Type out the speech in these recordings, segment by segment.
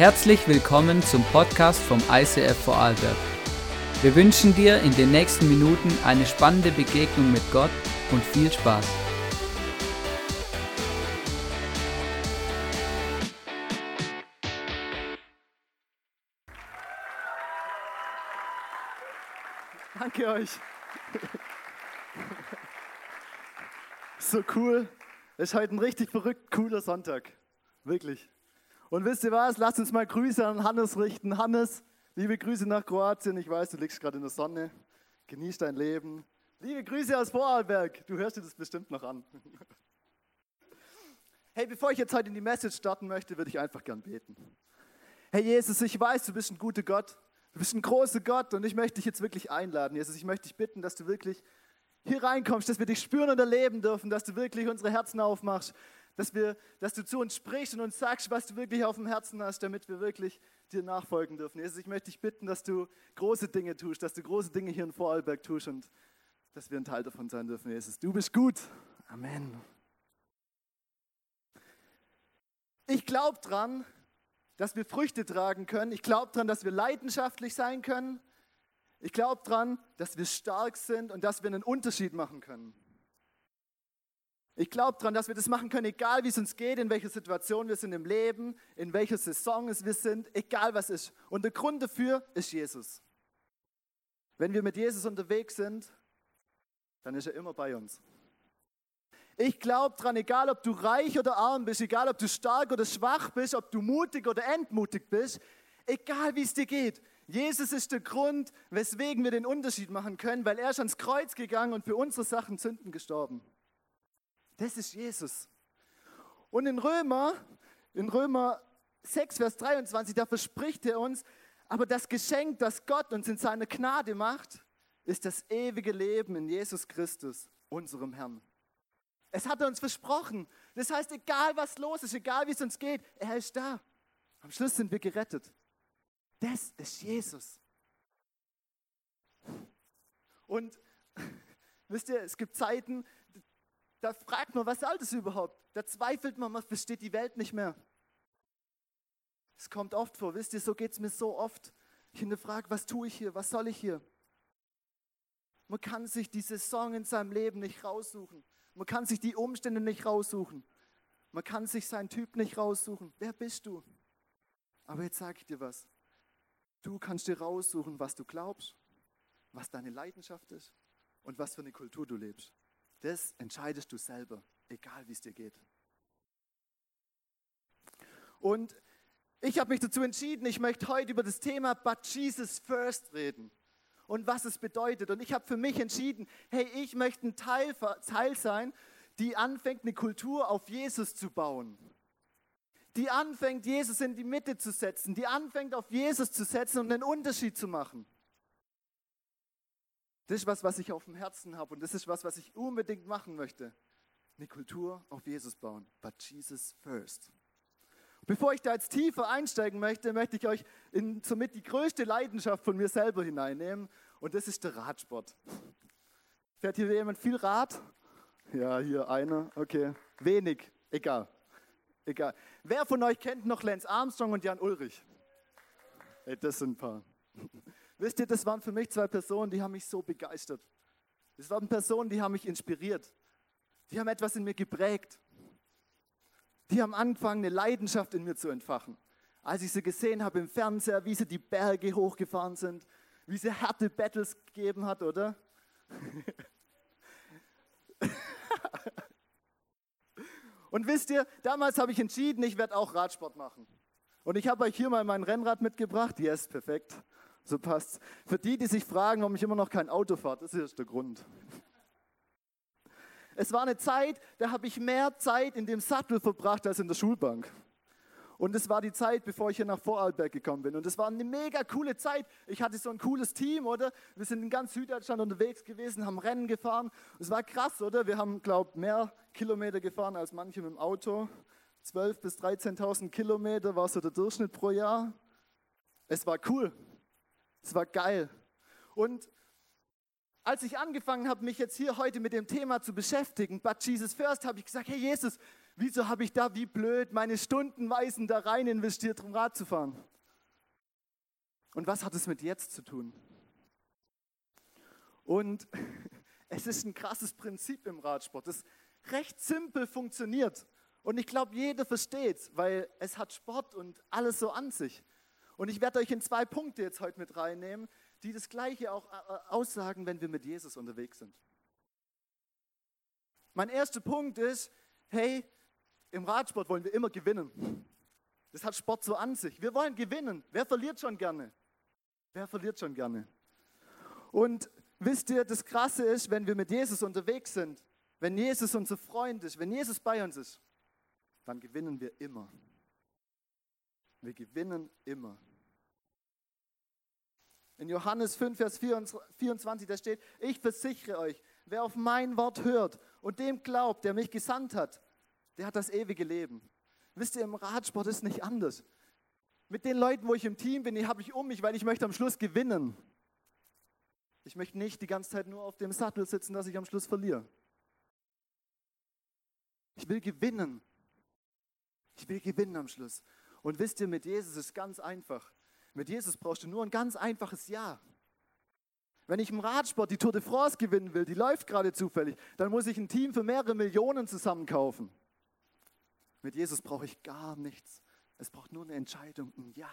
Herzlich willkommen zum Podcast vom ICF Vorarlberg. Wir wünschen dir in den nächsten Minuten eine spannende Begegnung mit Gott und viel Spaß. Danke euch. So cool. Es ist heute ein richtig verrückt cooler Sonntag. Wirklich. Und wisst ihr was? Lasst uns mal Grüße an Hannes richten. Hannes, liebe Grüße nach Kroatien. Ich weiß, du liegst gerade in der Sonne. Genieß dein Leben. Liebe Grüße aus Vorarlberg. Du hörst dir das bestimmt noch an. Hey, bevor ich jetzt heute in die Message starten möchte, würde ich einfach gern beten. Hey Jesus, ich weiß, du bist ein guter Gott. Du bist ein großer Gott und ich möchte dich jetzt wirklich einladen. Jesus, ich möchte dich bitten, dass du wirklich hier reinkommst, dass wir dich spüren und erleben dürfen, dass du wirklich unsere Herzen aufmachst, dass, wir, dass du zu uns sprichst und uns sagst, was du wirklich auf dem Herzen hast, damit wir wirklich dir nachfolgen dürfen. Jesus, ich möchte dich bitten, dass du große Dinge tust, dass du große Dinge hier in Vorarlberg tust und dass wir ein Teil davon sein dürfen, Jesus. Du bist gut. Amen. Ich glaube dran, dass wir Früchte tragen können. Ich glaube dran, dass wir leidenschaftlich sein können. Ich glaube dran, dass wir stark sind und dass wir einen Unterschied machen können. Ich glaube daran, dass wir das machen können, egal wie es uns geht, in welcher Situation wir sind im Leben, in welcher Saison wir sind, egal was ist. Und der Grund dafür ist Jesus. Wenn wir mit Jesus unterwegs sind, dann ist er immer bei uns. Ich glaube daran, egal ob du reich oder arm bist, egal ob du stark oder schwach bist, ob du mutig oder entmutigt bist, egal wie es dir geht, Jesus ist der Grund, weswegen wir den Unterschied machen können, weil er ist ans Kreuz gegangen und für unsere Sachen Sünden gestorben. Das ist Jesus. Und in Römer, in Römer 6, Vers 23, da verspricht er uns, aber das Geschenk, das Gott uns in seiner Gnade macht, ist das ewige Leben in Jesus Christus, unserem Herrn. Es hat er uns versprochen. Das heißt, egal was los ist, egal wie es uns geht, er ist da. Am Schluss sind wir gerettet. Das ist Jesus. Und wisst ihr, es gibt Zeiten, da fragt man, was soll das überhaupt? Da zweifelt man, man versteht die Welt nicht mehr. Es kommt oft vor, wisst ihr, so geht es mir so oft. Ich hinterfrage, was tue ich hier, was soll ich hier? Man kann sich die Saison in seinem Leben nicht raussuchen. Man kann sich die Umstände nicht raussuchen. Man kann sich seinen Typ nicht raussuchen. Wer bist du? Aber jetzt sage ich dir was. Du kannst dir raussuchen, was du glaubst, was deine Leidenschaft ist und was für eine Kultur du lebst. Das entscheidest du selber, egal wie es dir geht. Und ich habe mich dazu entschieden, ich möchte heute über das Thema But Jesus First reden und was es bedeutet. Und ich habe für mich entschieden, hey, ich möchte ein Teil, Teil sein, die anfängt, eine Kultur auf Jesus zu bauen. Die anfängt, Jesus in die Mitte zu setzen, die anfängt, auf Jesus zu setzen und einen Unterschied zu machen. Das ist was, was ich auf dem Herzen habe und das ist was, was ich unbedingt machen möchte. Eine Kultur auf Jesus bauen, but Jesus first. Bevor ich da jetzt tiefer einsteigen möchte, möchte ich euch in somit die größte Leidenschaft von mir selber hineinnehmen und das ist der Radsport. Fährt hier jemand viel Rad? Ja, hier einer, okay. Wenig, egal. Egal. Wer von euch kennt noch Lance Armstrong und Jan Ulrich? Hey, das sind ein paar. Wisst ihr, das waren für mich zwei Personen, die haben mich so begeistert. Das waren Personen, die haben mich inspiriert. Die haben etwas in mir geprägt. Die haben angefangen, eine Leidenschaft in mir zu entfachen. Als ich sie gesehen habe im Fernseher, wie sie die Berge hochgefahren sind, wie sie harte Battles gegeben hat, oder? Und wisst ihr, damals habe ich entschieden, ich werde auch Radsport machen. Und ich habe euch hier mal mein Rennrad mitgebracht. Yes, perfekt. So passt's. Für die, die sich fragen, warum ich immer noch kein Auto fahre, das ist der Grund. Es war eine Zeit, da habe ich mehr Zeit in dem Sattel verbracht als in der Schulbank. Und es war die Zeit, bevor ich hier nach Vorarlberg gekommen bin. Und es war eine mega coole Zeit. Ich hatte so ein cooles Team, oder? Wir sind in ganz Süddeutschland unterwegs gewesen, haben Rennen gefahren. Es war krass, oder? Wir haben, glaube ich, mehr Kilometer gefahren als manche mit dem Auto. 12.000 bis 13.000 Kilometer war so der Durchschnitt pro Jahr. Es war cool. Es war geil. Und als ich angefangen habe, mich jetzt hier heute mit dem Thema zu beschäftigen, But Jesus First, habe ich gesagt, hey Jesus, Wieso habe ich da wie blöd meine Stundenweisen da rein investiert, um Rad zu fahren? Und was hat es mit jetzt zu tun? Und es ist ein krasses Prinzip im Radsport, das recht simpel funktioniert. Und ich glaube, jeder versteht es, weil es hat Sport und alles so an sich. Und ich werde euch in zwei Punkte jetzt heute mit reinnehmen, die das Gleiche auch äh, äh, aussagen, wenn wir mit Jesus unterwegs sind. Mein erster Punkt ist, hey, im Radsport wollen wir immer gewinnen. Das hat Sport so an sich. Wir wollen gewinnen. Wer verliert schon gerne? Wer verliert schon gerne? Und wisst ihr, das Krasse ist, wenn wir mit Jesus unterwegs sind, wenn Jesus unser Freund ist, wenn Jesus bei uns ist, dann gewinnen wir immer. Wir gewinnen immer. In Johannes 5, Vers 24, da steht, ich versichere euch, wer auf mein Wort hört und dem glaubt, der mich gesandt hat, der hat das ewige Leben. Wisst ihr, im Radsport ist nicht anders. Mit den Leuten, wo ich im Team bin, die habe ich um mich, weil ich möchte am Schluss gewinnen. Ich möchte nicht die ganze Zeit nur auf dem Sattel sitzen, dass ich am Schluss verliere. Ich will gewinnen. Ich will gewinnen am Schluss. Und wisst ihr, mit Jesus ist es ganz einfach. Mit Jesus brauchst du nur ein ganz einfaches Ja. Wenn ich im Radsport die Tour de France gewinnen will, die läuft gerade zufällig, dann muss ich ein Team für mehrere Millionen zusammenkaufen. Mit Jesus brauche ich gar nichts. Es braucht nur eine Entscheidung, ein Ja.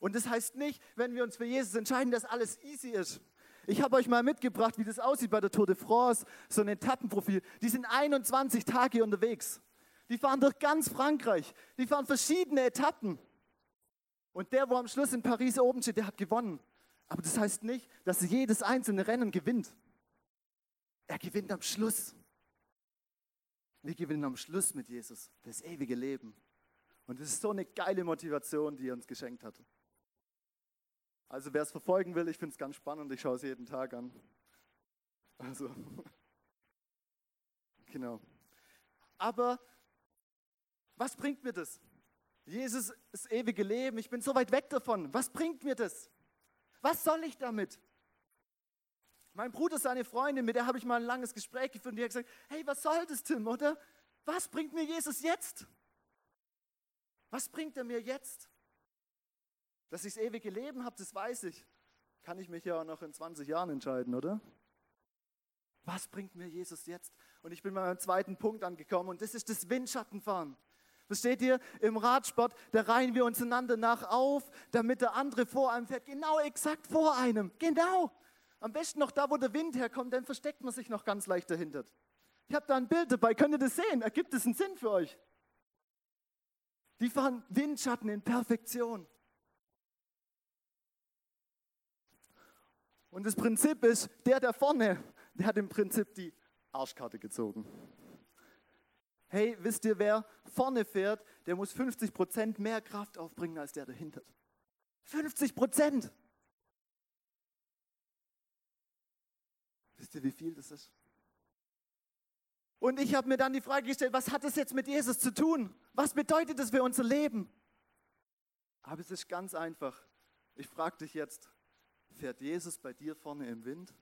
Und das heißt nicht, wenn wir uns für Jesus entscheiden, dass alles easy ist. Ich habe euch mal mitgebracht, wie das aussieht bei der Tour de France, so ein Etappenprofil. Die sind 21 Tage unterwegs. Die fahren durch ganz Frankreich. Die fahren verschiedene Etappen. Und der, wo am Schluss in Paris oben steht, der hat gewonnen. Aber das heißt nicht, dass er jedes einzelne Rennen gewinnt. Er gewinnt am Schluss. Wir gewinnen am Schluss mit Jesus das ewige Leben. Und das ist so eine geile Motivation, die er uns geschenkt hat. Also wer es verfolgen will, ich finde es ganz spannend, ich schaue es jeden Tag an. Also, genau. Aber was bringt mir das? Jesus, das ewige Leben, ich bin so weit weg davon. Was bringt mir das? Was soll ich damit? Mein Bruder, seine Freundin, mit der habe ich mal ein langes Gespräch geführt und die hat gesagt, hey, was soll das, Tim, oder? Was bringt mir Jesus jetzt? Was bringt er mir jetzt? Dass ich das ewige Leben habe, das weiß ich. Kann ich mich ja auch noch in 20 Jahren entscheiden, oder? Was bringt mir Jesus jetzt? Und ich bin bei meinem zweiten Punkt angekommen und das ist das Windschattenfahren. Versteht ihr? Im Radsport, da reihen wir uns einander nach auf, damit der andere vor einem fährt. Genau exakt vor einem. Genau. Am besten noch da, wo der Wind herkommt, dann versteckt man sich noch ganz leicht dahinter. Ich habe da ein Bild dabei. Könnt ihr das sehen? Ergibt es einen Sinn für euch? Die fahren Windschatten in Perfektion. Und das Prinzip ist, der da vorne, der hat im Prinzip die Arschkarte gezogen hey, wisst ihr, wer vorne fährt, der muss 50 Prozent mehr Kraft aufbringen als der dahinter. 50 Prozent. Wisst ihr, wie viel das ist? Und ich habe mir dann die Frage gestellt, was hat das jetzt mit Jesus zu tun? Was bedeutet das für unser Leben? Aber es ist ganz einfach. Ich frage dich jetzt, fährt Jesus bei dir vorne im Wind?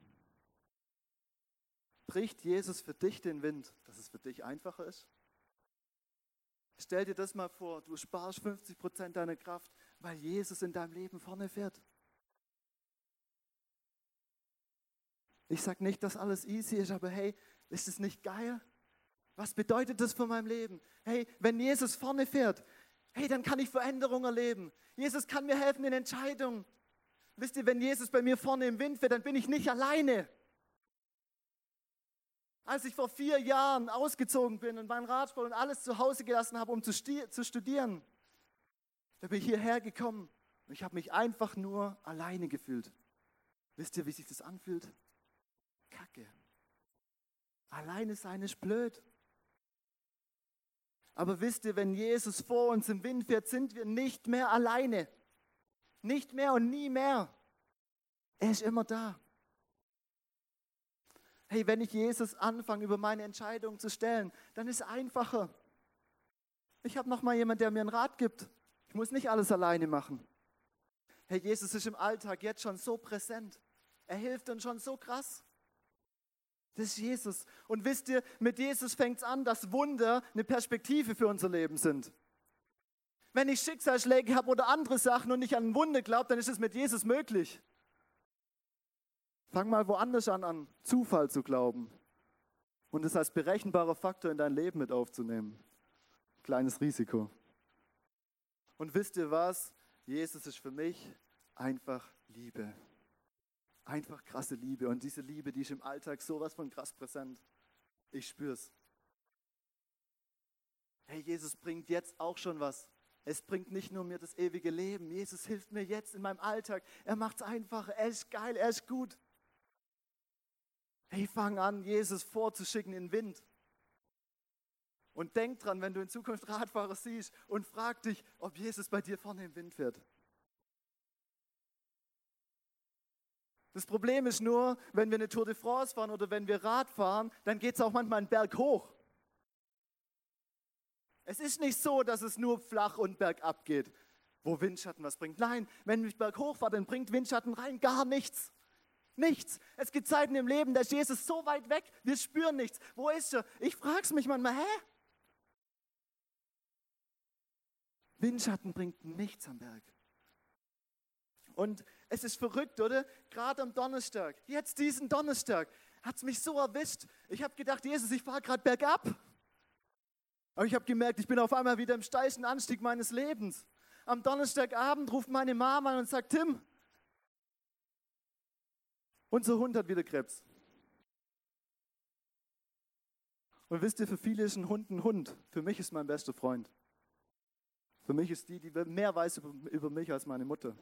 Bricht Jesus für dich den Wind, dass es für dich einfacher ist? Stell dir das mal vor, du sparst 50 Prozent deiner Kraft, weil Jesus in deinem Leben vorne fährt. Ich sage nicht, dass alles easy ist, aber hey, ist es nicht geil? Was bedeutet das für mein Leben? Hey, wenn Jesus vorne fährt, hey, dann kann ich Veränderungen erleben. Jesus kann mir helfen in Entscheidungen. Wisst ihr, wenn Jesus bei mir vorne im Wind fährt, dann bin ich nicht alleine. Als ich vor vier Jahren ausgezogen bin und meinen Radsport und alles zu Hause gelassen habe, um zu, zu studieren, da bin ich hierher gekommen und ich habe mich einfach nur alleine gefühlt. Wisst ihr, wie sich das anfühlt? Kacke. Alleine sein ist blöd. Aber wisst ihr, wenn Jesus vor uns im Wind fährt, sind wir nicht mehr alleine. Nicht mehr und nie mehr. Er ist immer da hey, wenn ich Jesus anfange, über meine Entscheidungen zu stellen, dann ist es einfacher. Ich habe noch mal jemanden, der mir einen Rat gibt. Ich muss nicht alles alleine machen. Hey, Jesus ist im Alltag jetzt schon so präsent. Er hilft uns schon so krass. Das ist Jesus. Und wisst ihr, mit Jesus fängt es an, dass Wunder eine Perspektive für unser Leben sind. Wenn ich Schicksalsschläge habe oder andere Sachen und nicht an Wunder glaube, dann ist es mit Jesus möglich. Fang mal woanders an, an Zufall zu glauben und es als berechenbarer Faktor in dein Leben mit aufzunehmen. Kleines Risiko. Und wisst ihr was? Jesus ist für mich einfach Liebe. Einfach krasse Liebe. Und diese Liebe, die ist im Alltag sowas von krass präsent. Ich spür's. Hey, Jesus bringt jetzt auch schon was. Es bringt nicht nur mir das ewige Leben. Jesus hilft mir jetzt in meinem Alltag. Er macht's einfacher. Er ist geil. Er ist gut. Hey, fang an, Jesus vorzuschicken in den Wind. Und denk dran, wenn du in Zukunft Radfahrer siehst und frag dich, ob Jesus bei dir vorne im Wind fährt. Das Problem ist nur, wenn wir eine Tour de France fahren oder wenn wir Rad fahren, dann geht es auch manchmal einen Berg hoch. Es ist nicht so, dass es nur flach und bergab geht, wo Windschatten was bringt. Nein, wenn ich berghoch fahre, dann bringt Windschatten rein gar nichts. Nichts. Es gibt Zeiten im Leben, da ist Jesus so weit weg, wir spüren nichts. Wo ist er? Ich frage es mich manchmal, hä? Windschatten bringt nichts am Berg. Und es ist verrückt, oder? Gerade am Donnerstag, jetzt diesen Donnerstag, hat es mich so erwischt. Ich habe gedacht, Jesus, ich fahre gerade bergab. Aber ich habe gemerkt, ich bin auf einmal wieder im steilsten Anstieg meines Lebens. Am Donnerstagabend ruft meine Mama an und sagt, Tim, unser Hund hat wieder Krebs. Und wisst ihr, für viele ist ein Hund ein Hund. Für mich ist mein bester Freund. Für mich ist die, die mehr weiß über, mich als meine Mutter.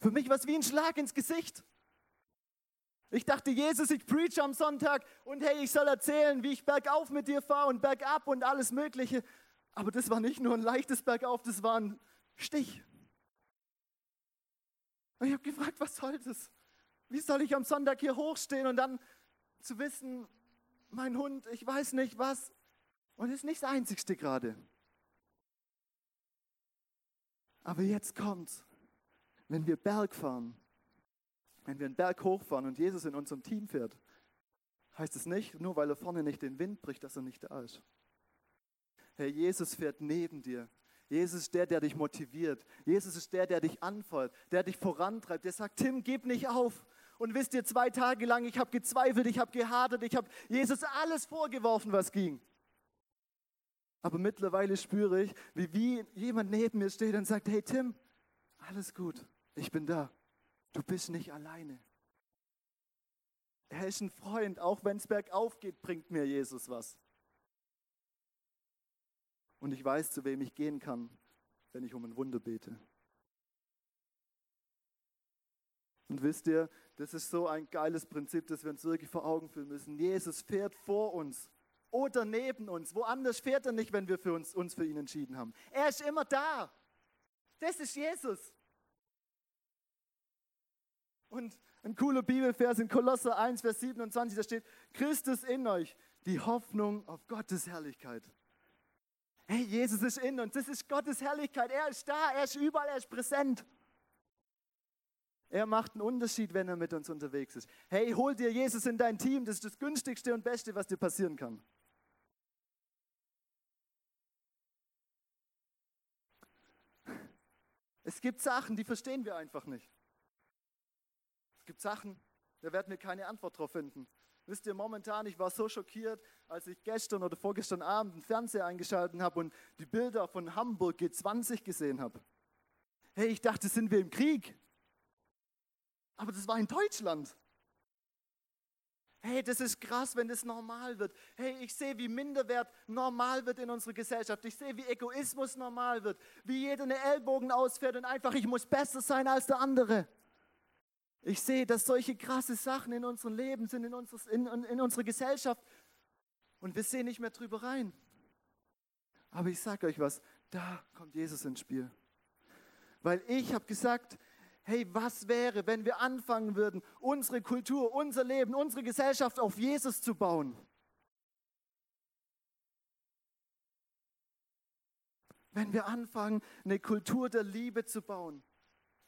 Für mich war es wie ein Schlag ins Gesicht. Ich dachte, Jesus, ich preach am Sonntag und hey, ich soll erzählen, wie ich bergauf mit dir fahre und bergab und alles Mögliche. Aber das war nicht nur ein leichtes Bergauf, das war ein Stich. Und ich habe gefragt, was soll das? Wie soll ich am Sonntag hier hochstehen und dann zu wissen, mein Hund, ich weiß nicht was. Und ist nicht das Einzigste gerade. Aber jetzt kommt's wenn wir Berg fahren, wenn wir einen Berg hochfahren und Jesus in unserem Team fährt, heißt es nicht, nur weil er vorne nicht den Wind bricht, dass er nicht da ist. Herr, Jesus fährt neben dir. Jesus ist der, der dich motiviert. Jesus ist der, der dich anfeuert, der dich vorantreibt. Der sagt, Tim, gib nicht auf. Und wisst ihr, zwei Tage lang, ich habe gezweifelt, ich habe gehadert, ich habe Jesus alles vorgeworfen, was ging. Aber mittlerweile spüre ich, wie, wie jemand neben mir steht und sagt, hey Tim, alles gut ich bin da. Du bist nicht alleine. Er ist ein Freund, auch wenn es bergauf geht, bringt mir Jesus was. Und ich weiß, zu wem ich gehen kann, wenn ich um ein Wunder bete. Und wisst ihr, das ist so ein geiles Prinzip, das wir uns wirklich vor Augen führen müssen. Jesus fährt vor uns oder neben uns. Woanders fährt er nicht, wenn wir für uns, uns für ihn entschieden haben. Er ist immer da. Das ist Jesus. Und ein cooler Bibelvers in Kolosser 1, Vers 27, da steht, Christus in euch, die Hoffnung auf Gottes Herrlichkeit. Hey, Jesus ist in uns, das ist Gottes Herrlichkeit. Er ist da, er ist überall, er ist präsent. Er macht einen Unterschied, wenn er mit uns unterwegs ist. Hey, hol dir Jesus in dein Team, das ist das günstigste und beste, was dir passieren kann. Es gibt Sachen, die verstehen wir einfach nicht. Es gibt Sachen, da werden wir keine Antwort drauf finden. Wisst ihr, momentan, ich war so schockiert, als ich gestern oder vorgestern Abend einen Fernseher eingeschaltet habe und die Bilder von Hamburg G20 gesehen habe. Hey, ich dachte, sind wir im Krieg. Aber das war in Deutschland. Hey, das ist krass, wenn das normal wird. Hey, ich sehe, wie Minderwert normal wird in unserer Gesellschaft. Ich sehe, wie Egoismus normal wird. Wie jeder eine Ellbogen ausfährt und einfach, ich muss besser sein als der andere. Ich sehe, dass solche krasse Sachen in unserem Leben sind, in, unseres, in, in unserer Gesellschaft. Und wir sehen nicht mehr drüber rein. Aber ich sage euch was, da kommt Jesus ins Spiel. Weil ich habe gesagt, hey, was wäre, wenn wir anfangen würden, unsere Kultur, unser Leben, unsere Gesellschaft auf Jesus zu bauen? Wenn wir anfangen, eine Kultur der Liebe zu bauen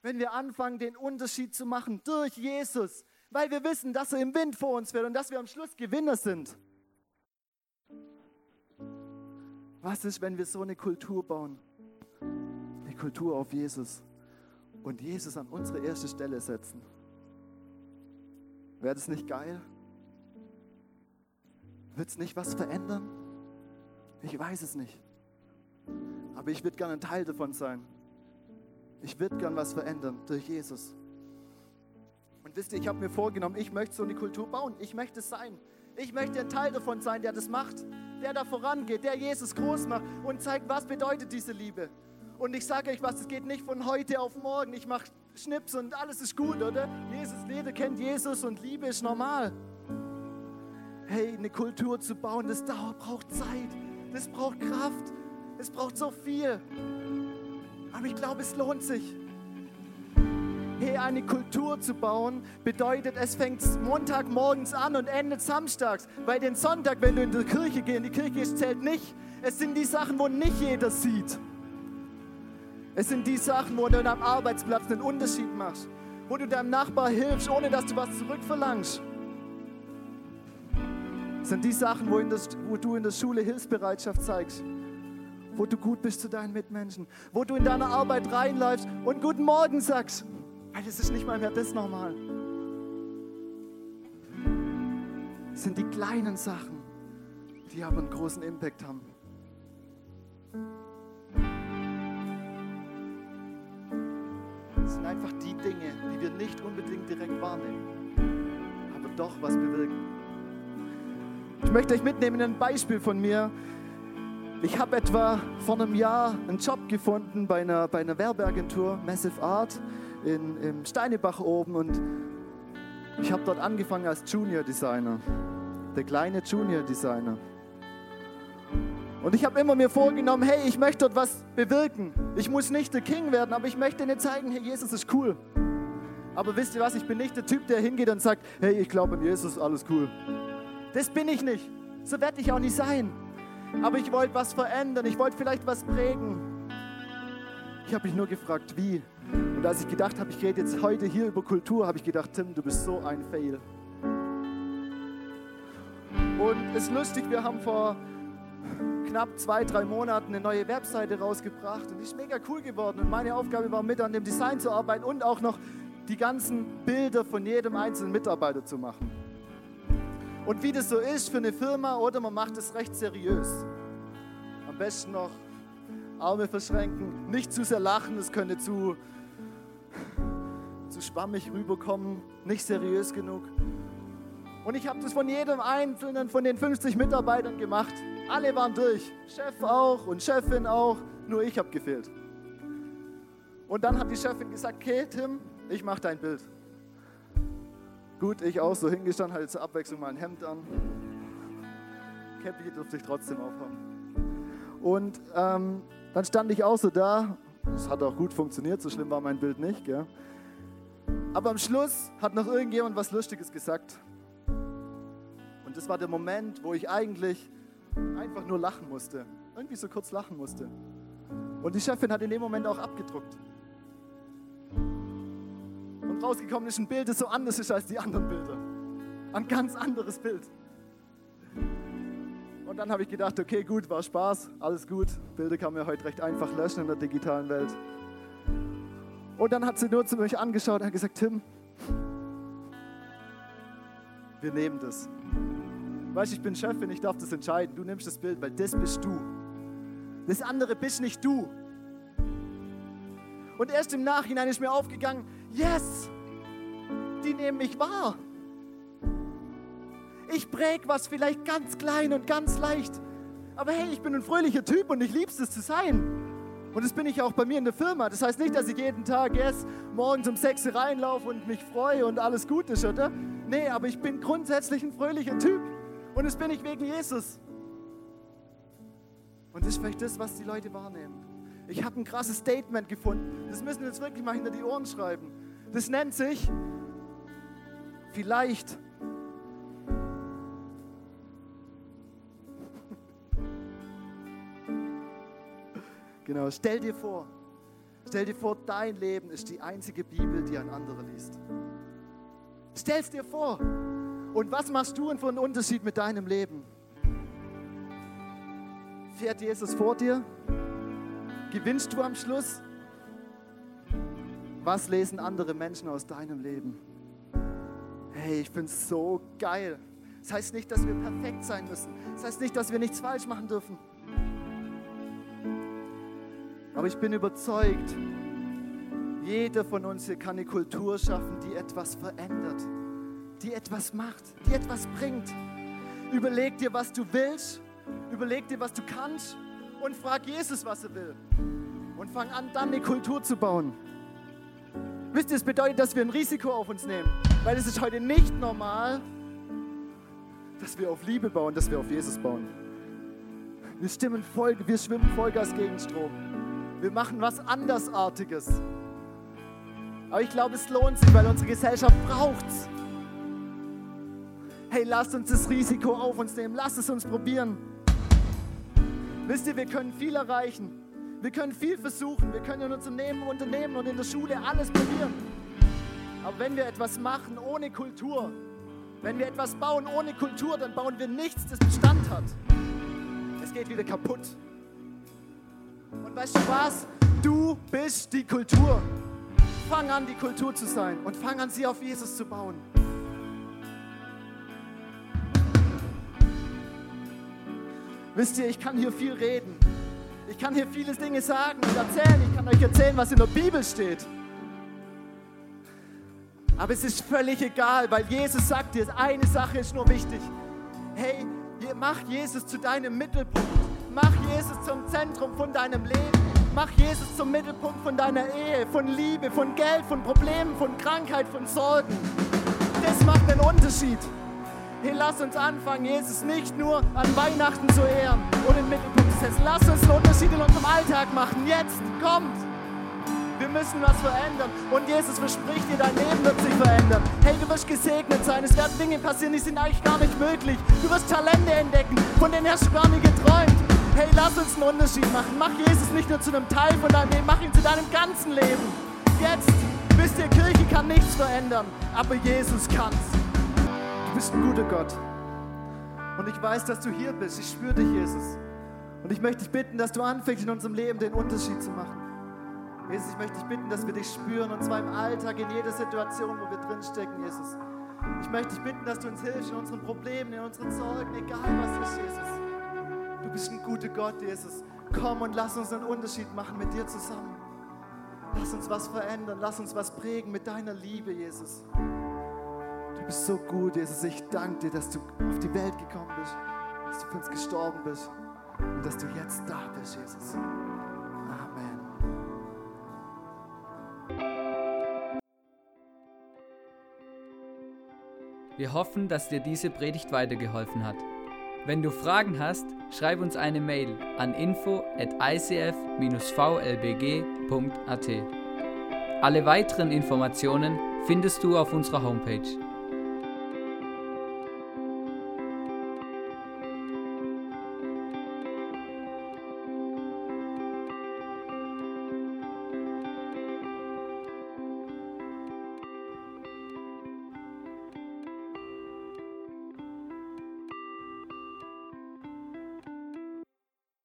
wenn wir anfangen, den Unterschied zu machen durch Jesus. weil wir wissen, dass er im Wind vor uns fährt und dass wir am Schluss Gewinner sind. Was ist, wenn wir so eine Kultur bauen? Eine Kultur auf Jesus und Jesus an unsere erste Stelle setzen. Wäre das nicht geil? Wird es nicht was verändern? Ich weiß es nicht. Aber ich würde gerne ein Teil davon sein. Ich würde gerne was verändern durch Jesus. Und wisst ihr, ich habe mir vorgenommen, ich möchte so eine Kultur bauen. Ich möchte es sein. Ich möchte ein Teil davon sein, der das macht, der da vorangeht, der Jesus groß macht und zeigt, was bedeutet diese Liebe. Und ich sage euch was, es geht nicht von heute auf morgen. Ich mache Schnips und alles ist gut, oder? Jesus, jeder kennt Jesus und Liebe ist normal. Hey, eine Kultur zu bauen, das dauert, braucht Zeit, das braucht Kraft, es braucht so viel. Aber ich glaube, es lohnt sich. Hey, eine Kultur zu bauen bedeutet, es fängt Montagmorgens an und endet samstags. Weil den Sonntag, wenn du in die Kirche gehst, in die Kirche gehst, zählt nicht. Es sind die Sachen, wo nicht jeder sieht. Es sind die Sachen, wo du an deinem Arbeitsplatz einen Unterschied machst. Wo du deinem Nachbar hilfst, ohne dass du was zurückverlangst. Es sind die Sachen, wo, das, wo du in der Schule Hilfsbereitschaft zeigst wo du gut bist zu deinen Mitmenschen, wo du in deine Arbeit reinläufst und guten Morgen sagst, weil es ist nicht mal mehr das normal. Es sind die kleinen Sachen, die aber einen großen Impact haben. Sind einfach die Dinge, die wir nicht unbedingt direkt wahrnehmen, aber doch was bewirken. Ich möchte euch mitnehmen in ein Beispiel von mir, ich habe etwa vor einem Jahr einen Job gefunden bei einer, bei einer Werbeagentur, Massive Art, in, im Steinebach oben. Und ich habe dort angefangen als Junior Designer, der kleine Junior Designer. Und ich habe immer mir vorgenommen, hey, ich möchte dort was bewirken. Ich muss nicht der King werden, aber ich möchte ihnen zeigen, hey, Jesus ist cool. Aber wisst ihr was, ich bin nicht der Typ, der hingeht und sagt, hey, ich glaube an Jesus, alles cool. Das bin ich nicht. So werde ich auch nicht sein aber ich wollte was verändern, ich wollte vielleicht was prägen. Ich habe mich nur gefragt, wie. Und als ich gedacht habe, ich rede jetzt heute hier über Kultur, habe ich gedacht, Tim, du bist so ein Fail. Und es ist lustig, wir haben vor knapp zwei, drei Monaten eine neue Webseite rausgebracht und die ist mega cool geworden. Und meine Aufgabe war, mit an dem Design zu arbeiten und auch noch die ganzen Bilder von jedem einzelnen Mitarbeiter zu machen. Und wie das so ist für eine Firma, oder man macht es recht seriös. Am besten noch Arme verschränken, nicht zu sehr lachen, es könnte zu, zu schwammig rüberkommen, nicht seriös genug. Und ich habe das von jedem einzelnen von den 50 Mitarbeitern gemacht. Alle waren durch, Chef auch und Chefin auch, nur ich habe gefehlt. Und dann hat die Chefin gesagt, okay Tim, ich mache dein Bild. Gut, ich auch so hingestanden, hatte zur Abwechslung mal ein Hemd an. Cappy durfte ich trotzdem aufhaben. Und ähm, dann stand ich auch so da. Es hat auch gut funktioniert, so schlimm war mein Bild nicht. Gell? Aber am Schluss hat noch irgendjemand was Lustiges gesagt. Und das war der Moment, wo ich eigentlich einfach nur lachen musste. Irgendwie so kurz lachen musste. Und die Chefin hat in dem Moment auch abgedruckt und rausgekommen ist ein Bild, das so anders ist als die anderen Bilder. Ein ganz anderes Bild. Und dann habe ich gedacht, okay, gut, war Spaß, alles gut. Bilder kann man heute recht einfach löschen in der digitalen Welt. Und dann hat sie nur zu mich angeschaut und hat gesagt, Tim, wir nehmen das. Weißt du, ich bin Chefin, ich darf das entscheiden. Du nimmst das Bild, weil das bist du. Das andere bist nicht du. Und erst im Nachhinein ist mir aufgegangen, yes, die nehmen mich wahr. Ich präg was vielleicht ganz klein und ganz leicht. Aber hey, ich bin ein fröhlicher Typ und ich lieb's es zu sein. Und das bin ich auch bei mir in der Firma. Das heißt nicht, dass ich jeden Tag yes, morgens um 6 Uhr reinlaufe und mich freue und alles gut ist, oder? Nee, aber ich bin grundsätzlich ein fröhlicher Typ. Und das bin ich wegen Jesus. Und das ist vielleicht das, was die Leute wahrnehmen. Ich habe ein krasses Statement gefunden. Das müssen wir uns wirklich mal hinter die Ohren schreiben. Das nennt sich vielleicht Genau, stell dir vor, stell dir vor, dein Leben ist die einzige Bibel, die ein anderer liest. Stell's dir vor. Und was machst du für einen Unterschied mit deinem Leben? Fährt Jesus vor dir? Gewinnst du am Schluss? Was lesen andere Menschen aus deinem Leben? Hey, ich es so geil. Das heißt nicht, dass wir perfekt sein müssen. Das heißt nicht, dass wir nichts falsch machen dürfen. Aber ich bin überzeugt, jeder von uns hier kann eine Kultur schaffen, die etwas verändert, die etwas macht, die etwas bringt. Überleg dir, was du willst, überleg dir, was du kannst und frag Jesus, was er will. Und fang an, dann eine Kultur zu bauen. Wisst ihr, es bedeutet, dass wir ein Risiko auf uns nehmen, weil es ist heute nicht normal, dass wir auf Liebe bauen, dass wir auf Jesus bauen. Wir, stimmen voll, wir schwimmen Vollgas gegen Strom. Wir machen was andersartiges. Aber ich glaube, es lohnt sich, weil unsere Gesellschaft braucht es. Hey, lasst uns das Risiko auf uns nehmen. Lasst es uns probieren. Wisst ihr, wir können viel erreichen. Wir können viel versuchen. Wir können in unserem Unternehmen und in der Schule alles probieren. Aber wenn wir etwas machen ohne Kultur, wenn wir etwas bauen ohne Kultur, dann bauen wir nichts, das Bestand hat. Es geht wieder kaputt. Und weißt du was? Du bist die Kultur. Fang an, die Kultur zu sein und fang an, sie auf Jesus zu bauen. Wisst ihr, ich kann hier viel reden. Ich kann hier viele Dinge sagen und erzählen. Ich kann euch erzählen, was in der Bibel steht. Aber es ist völlig egal, weil Jesus sagt dir, eine Sache ist nur wichtig. Hey, mach Jesus zu deinem Mittelpunkt. Mach Jesus zum Zentrum von deinem Leben. Mach Jesus zum Mittelpunkt von deiner Ehe, von Liebe, von Geld, von Problemen, von Krankheit, von Sorgen. Das macht einen Unterschied. Hey, lass uns anfangen, Jesus nicht nur an Weihnachten zu ehren und im Mittelpunkt zu setzen. Lass uns einen Unterschied in unserem Alltag machen. Jetzt, kommt! Wir müssen was verändern. Und Jesus verspricht dir, dein Leben wird sich verändern. Hey, du wirst gesegnet sein. Es werden Dinge passieren, die sind eigentlich gar nicht möglich. Du wirst Talente entdecken, von denen hast du gar nicht geträumt. Hey, lass uns einen Unterschied machen. Mach Jesus nicht nur zu einem Teil von deinem Leben, mach ihn zu deinem ganzen Leben. Jetzt, wisst ihr, Kirche kann nichts verändern, aber Jesus kann's. Du bist ein guter Gott. Und ich weiß, dass du hier bist. Ich spüre dich, Jesus. Und ich möchte dich bitten, dass du anfängst, in unserem Leben den Unterschied zu machen. Jesus, ich möchte dich bitten, dass wir dich spüren und zwar im Alltag, in jeder Situation, wo wir drinstecken, Jesus. Ich möchte dich bitten, dass du uns hilfst in unseren Problemen, in unseren Sorgen, egal was ist, Jesus. Du bist ein guter Gott, Jesus. Komm und lass uns einen Unterschied machen mit dir zusammen. Lass uns was verändern, lass uns was prägen mit deiner Liebe, Jesus. Du bist so gut, Jesus. Ich danke dir, dass du auf die Welt gekommen bist, dass du für uns gestorben bist und dass du jetzt da bist, Jesus. Wir hoffen, dass dir diese Predigt weitergeholfen hat. Wenn du Fragen hast, schreib uns eine Mail an info at icf-vlbg.at. Alle weiteren Informationen findest du auf unserer Homepage.